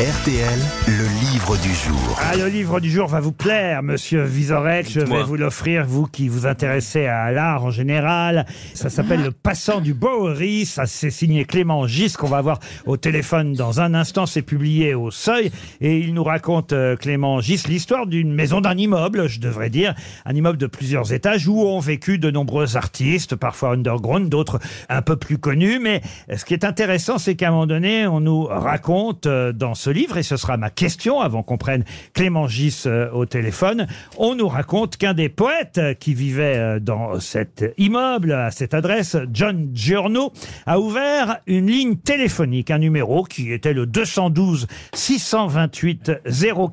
RTL, le livre du jour. Ah, le livre du jour va vous plaire, monsieur Vizorek. Je vais vous l'offrir, vous qui vous intéressez à l'art en général. Ça s'appelle Le Passant du Bowery. Ça, c'est signé Clément Gis, qu'on va avoir au téléphone dans un instant. C'est publié au Seuil. Et il nous raconte, euh, Clément Gis, l'histoire d'une maison, d'un immeuble, je devrais dire. Un immeuble de plusieurs étages où ont vécu de nombreux artistes, parfois underground, d'autres un peu plus connus. Mais ce qui est intéressant, c'est qu'à un moment donné, on nous raconte euh, dans ce livre, et ce sera ma question avant qu'on prenne Clément Gis euh, au téléphone, on nous raconte qu'un des poètes euh, qui vivait euh, dans cet immeuble, à cette adresse, John Giorno, a ouvert une ligne téléphonique, un numéro qui était le 212 628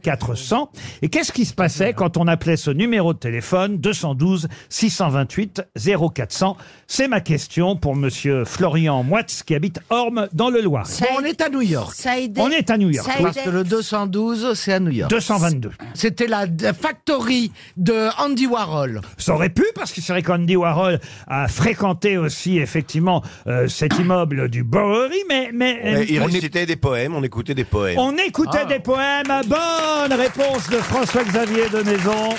0400. Et qu'est-ce qui se passait quand on appelait ce numéro de téléphone 212 628 0400 C'est ma question pour monsieur Florian Moitz qui habite Orme dans le Loir. Ça on est à New York. Ça a aidé. On est à New York. Ça Parce que le 212, c'est à New York. 222. C'était la d- factory de Andy Warhol. Ça aurait pu, parce que c'est vrai qu'Andy Warhol a fréquenté aussi effectivement euh, cet immeuble du Bowery, mais, mais euh, Euh, Il récitait des poèmes, on écoutait des poèmes. on écoutait Ah. des poèmes. Bonne réponse de François-Xavier de Maison.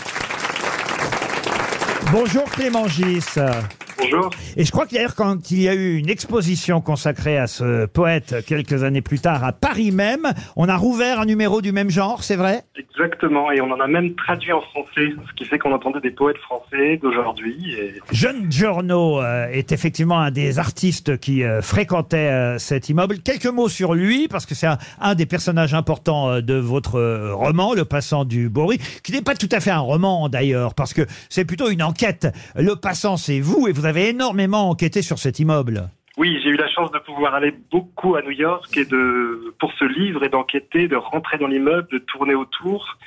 Bonjour Clément Gis. Bonjour. Et je crois que d'ailleurs quand il y a eu une exposition consacrée à ce poète quelques années plus tard à Paris même, on a rouvert un numéro du même genre, c'est vrai? Exactement, et on en a même traduit en français, ce qui fait qu'on entendait des poètes français d'aujourd'hui. Et... John Giorno euh, est effectivement un des artistes qui euh, fréquentait euh, cet immeuble. Quelques mots sur lui, parce que c'est un, un des personnages importants de votre roman, Le Passant du Bory, qui n'est pas tout à fait un roman d'ailleurs, parce que c'est plutôt une enquête. Le Passant, c'est vous, et vous avez énormément enquêté sur cet immeuble. Oui, j'ai eu la chance de pouvoir aller beaucoup à New York et de pour ce livre et d'enquêter, de rentrer dans l'immeuble, de tourner autour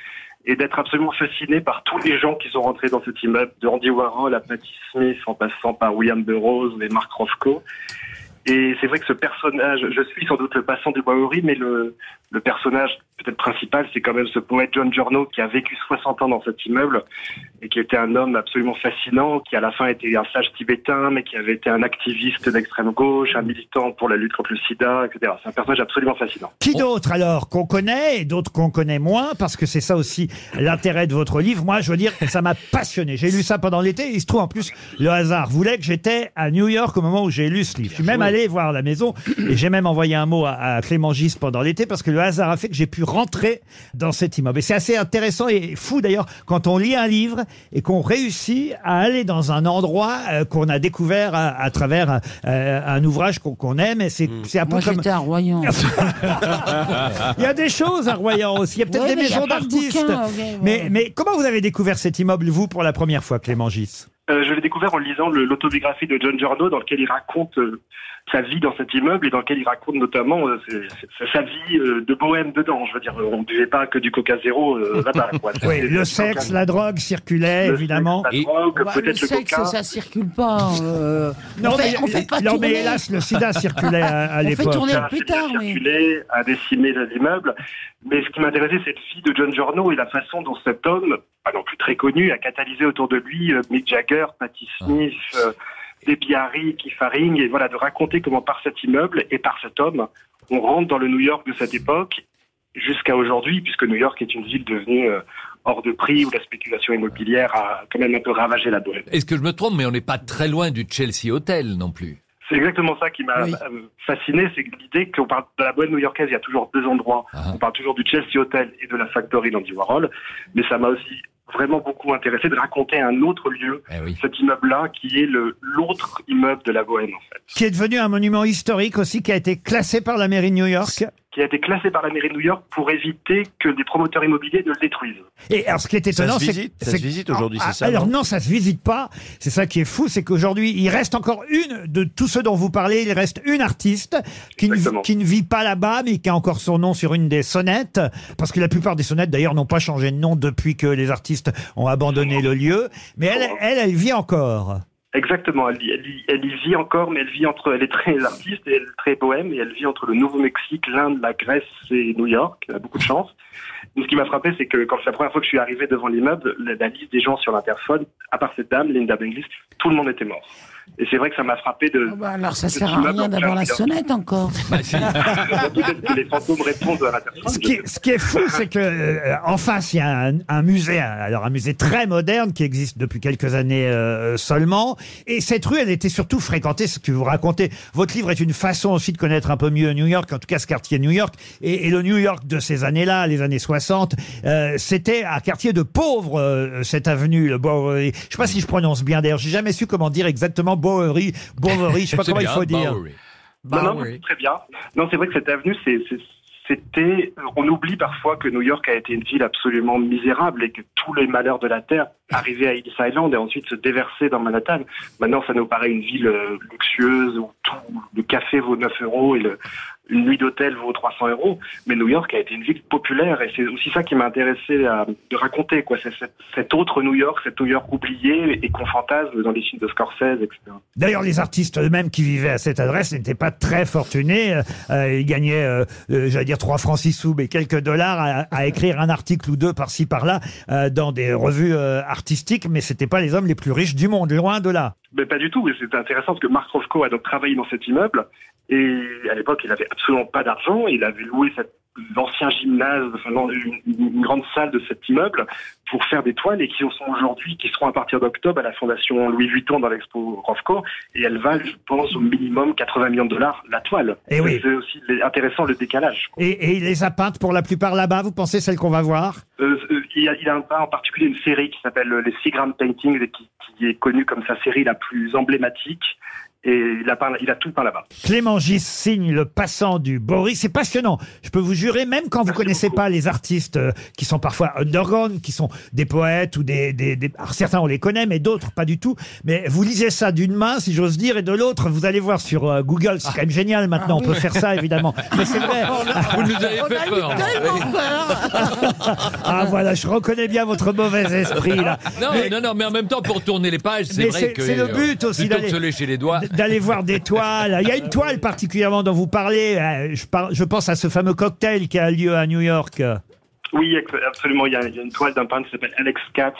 et d'être absolument fasciné par tous les gens qui sont rentrés dans cet immeuble, de Andy Warhol à Patti Smith, en passant par William Burroughs et Mark Rothko. Et c'est vrai que ce personnage, je suis sans doute le passant du Bowery, mais le, le personnage peut-être principal, c'est quand même ce poète John Giorno qui a vécu 60 ans dans cet immeuble et qui était un homme absolument fascinant, qui à la fin était un sage tibétain, mais qui avait été un activiste d'extrême gauche, un militant pour la lutte contre le sida, etc. C'est un personnage absolument fascinant. Qui d'autre alors qu'on connaît et d'autres qu'on connaît moins? Parce que c'est ça aussi l'intérêt de votre livre. Moi, je veux dire, ça m'a passionné. J'ai lu ça pendant l'été. Il se trouve en plus le hasard voulait que j'étais à New York au moment où j'ai lu ce livre. Je suis même allé voir la maison et j'ai même envoyé un mot à, à Clément Gis pendant l'été parce que le hasard a fait que j'ai pu rentrer dans cet immeuble. Et c'est assez intéressant et fou d'ailleurs quand on lit un livre et qu'on réussit à aller dans un endroit euh, qu'on a découvert à, à travers euh, un ouvrage qu'on qu'on aime. Et c'est c'est un peu Moi, comme j'étais à Royan. il y a des choses à Royan aussi. Il y a peut-être Ouais, des mais il y a maisons pas de d'artistes. bouquins, ouais, ouais. Mais, mais comment vous avez découvert cet immeuble, vous, pour la première fois, Clément Gis? Euh, je l'ai découvert en lisant le- l'autobiographie de John Giorno, dans lequel il raconte euh, sa vie dans cet immeuble et dans lequel il raconte notamment euh, sa vie euh, de bohème dedans. Je veux dire, on ne buvait pas que du Coca Zéro euh, là-bas. Oui, le sexe, la drogue circulaient, le évidemment. sexe, la drogue, Bah, peut-être le le, sexe, coca. ça circule pas. euh, Non, on fait, mais, on fait pas non, tourner. mais hélas, le sida circulait à, à On fait l'époque. tourner- plus fait bien tard, mais- circuler, a décimé l'immeuble. Mais ce qui m'intéressait, c'est le fille de John Giorno et la façon dont cet homme, pas non plus très connu, a catalysé autour de lui euh, Mick Jagger, Patti Smith, euh, Debbie Harry, Keith Haring, et voilà, de raconter comment par cet immeuble et par cet homme, on rentre dans le New York de cette époque jusqu'à aujourd'hui, puisque New York est une ville devenue euh, hors de prix, où la spéculation immobilière a quand même un peu ravagé la bohème. Est-ce que je me trompe, mais on n'est pas très loin du Chelsea Hotel non plus C'est exactement ça qui m'a Oui. euh, fasciné, c'est l'idée qu'on parle de la bohème new-yorkaise, il y a toujours deux endroits. Ah. On parle toujours du Chelsea Hotel et de la Factory d'Andy Warhol, mais ça m'a aussi vraiment beaucoup intéressé de raconter un autre lieu, Eh oui. cet immeuble-là, qui est le l'autre immeuble de la bohème, en fait, Qui est devenu un monument historique aussi, qui a été classé par la mairie de New York. Qui a été classé par la mairie de New York pour éviter que des promoteurs immobiliers ne le détruisent. Et alors, ce qui est étonnant, c'est que- ça se visite aujourd'hui, Ah, c'est ça Alors non non, ça se visite pas. C'est ça qui est fou, c'est qu'aujourd'hui, il reste encore une de tous ceux dont vous parlez. Il reste une artiste qui ne, Exactement. qui ne vit pas là-bas, mais qui a encore son nom sur une des sonnettes, parce que la plupart des sonnettes, d'ailleurs, n'ont pas changé de nom depuis que les artistes ont abandonné le lieu. Mais elle, elle, elle vit encore. Exactement, elle, elle, elle y vit encore, mais elle vit entre, elle est très artiste et elle est très bohème, et elle vit entre le Nouveau-Mexique, l'Inde, la Grèce et New York. Elle a beaucoup de chance. Ce qui m'a frappé, c'est que quand la première fois que je suis arrivé devant l'immeuble, la, la liste des gens sur l'interphone, à part cette dame, Linda Benglis, tout le monde était mort. Et c'est vrai que ça m'a frappé de. Ah bah alors ça sert à rien d'avoir la sonnette encore. Peut-être que les fantômes répondent à la personne. Ce qui, est, ce qui est fou, c'est que euh, en face, il y a un, un musée, un- alors un musée très moderne qui existe depuis quelques années euh, seulement. Et cette rue, elle était surtout fréquentée, ce que vous racontez. Votre livre est une façon aussi de connaître un peu mieux New York, en tout cas ce quartier New York. Et, et le New York de ces années-là, les années 60, euh, c'était un quartier de pauvres, euh, cette avenue, le Bowery. Je sais pas si je prononce bien d'ailleurs, j'ai jamais su comment dire exactement Bowery, Bowery, je sais pas comment il faut dire. Bowery. Non, non, Bowery. c'est très bien. Non, c'est vrai que cette avenue, c'est, c'était. On oublie parfois que New York a été une ville absolument misérable et que tous les malheurs de la terre arrivaient à Ellis Island et ensuite se déversaient dans Manhattan. Maintenant, ça nous paraît une ville euh, luxueuse où tout le café vaut 9 euros et le, une nuit d'hôtel vaut 300 euros. Mais New York a été une ville populaire et c'est aussi ça qui m'a intéressé à, de raconter, quoi. C'est cette, cet autre New York, cet New York oublié et qu'on fantasme dans les films de Scorsese, etc. D'ailleurs, les artistes eux-mêmes qui vivaient à cette adresse n'étaient pas très fortunés. Euh, euh, ils gagnaient, euh, euh, j'allais dire 3 francs 6 sous, mais quelques dollars à, à écrire un article ou deux par-ci par-là dans des revues artistiques, mais c'était pas les hommes les plus riches du monde, loin de là. Mais pas du tout. C'est intéressant parce que Mark Roscoe a donc travaillé dans cet immeuble et à l'époque, il avait absolument pas d'argent. Il avait loué cette- l'ancien gymnase, enfin, une, une grande salle de cet immeuble pour faire des toiles et qui sont aujourd'hui, qui seront à partir d'octobre à la fondation Louis Vuitton dans l'expo Roscoe et elles valent, je pense, au minimum 80 millions de dollars la toile. Eh oui. C'est aussi intéressant le décalage. Et, et il les a peintes pour la plupart là-bas. Vous pensez celle qu'on va voir? Euh, euh, il, y a, il a un peint en particulier une série qui s'appelle euh, les Seagram Paintings et qui, qui est connue comme sa série la plus emblématique. Et il a, peint, il a tout peint là-bas. Clément Gis signe le passant du Boris. C'est passionnant. Je peux vous jurer, même quand vous Merci connaissez beaucoup. pas les artistes euh, qui sont parfois underground, qui sont des poètes ou des, des, des- alors certains on les connaît, mais d'autres pas du tout. Mais vous lisez ça d'une main, si j'ose dire, et de l'autre, vous allez voir sur euh, Google. C'est quand même génial maintenant. On peut faire ça évidemment. Mais c'est vrai. Vous nous avez On fait peur. tellement peur. Ah voilà, je reconnais bien votre mauvais esprit là. Non, Mais- non, non, mais en même temps, pour tourner les pages, c'est vrai que. c'est le euh, but aussi Plutôt que d'aller- se lécher les doigts. D'aller voir des toiles. Il y a une toile particulièrement dont vous parlez. euh, Je, pense à ce fameux cocktail qui a lieu à New York. Oui, absolument. Il y, a, il y a une toile d'un peintre qui s'appelle Alex Katz,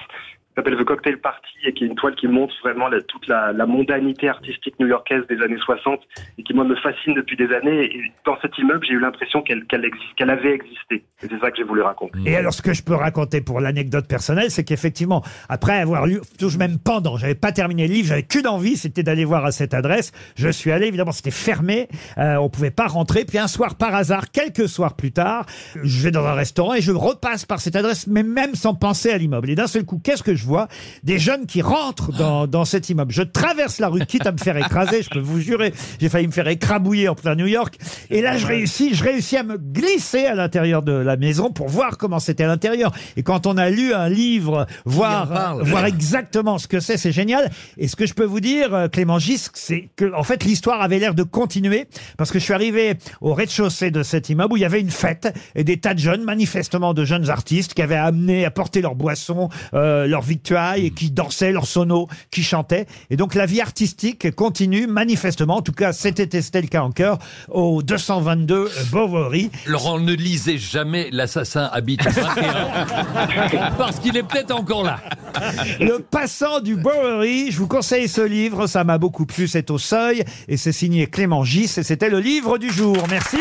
s'appelle The Cocktail Party, et qui est une toile qui montre vraiment toute la, mondanité artistique new-yorkaise des années 60, et qui, moi, me fascine depuis des années. Et dans cet immeuble, j'ai eu l'impression qu'elle qu'elle qu'elle avait existé. C'est ça que j'ai voulu raconter. Et alors, ce que je peux raconter pour l'anecdote personnelle, c'est qu'effectivement, après avoir lu, toujours même pendant, j'avais pas terminé le livre, j'avais qu'une envie, c'était d'aller voir à cette adresse. Je suis allé, évidemment, c'était fermé, euh, on pouvait pas rentrer. Puis un soir, par hasard, quelques soirs plus tard, je vais dans un restaurant et je repasse par cette adresse, mais même sans penser à l'immeuble. Et d'un seul coup, qu'est-ce que je vois Des jeunes qui rentrent dans, dans cet immeuble. Je traverse la rue, quitte à me faire écraser, je peux vous jurer, j'ai failli me faire écrabouiller en plein New York. Et là, je réussis, je réussis à me glisser à l'intérieur de la maison pour voir comment c'était à l'intérieur. Et quand on a lu un livre, voir, parle. voir exactement ce que c'est, c'est génial. Et ce que je peux vous dire, euh, Clément Gisque, c'est que, en fait, l'histoire avait l'air de continuer parce que je suis arrivé au rez-de-chaussée de cet immeuble où il y avait une fête et des tas de jeunes, manifestement de jeunes artistes qui avaient amené, apporté leurs boissons, euh, leurs victuailles et qui dansaient leurs sonos, qui chantaient. Et donc, la vie artistique continue manifestement. En tout cas, c'était c'était le cas en cœur au 222 euh, Bovary. Laurent, ne lisez jamais L'assassin habite 21. parce qu'il est peut-être encore là. Le passant du Bowery, je vous conseille ce livre, ça m'a beaucoup plu, c'est au seuil, et c'est signé Clément Gis, et c'était le livre du jour. Merci.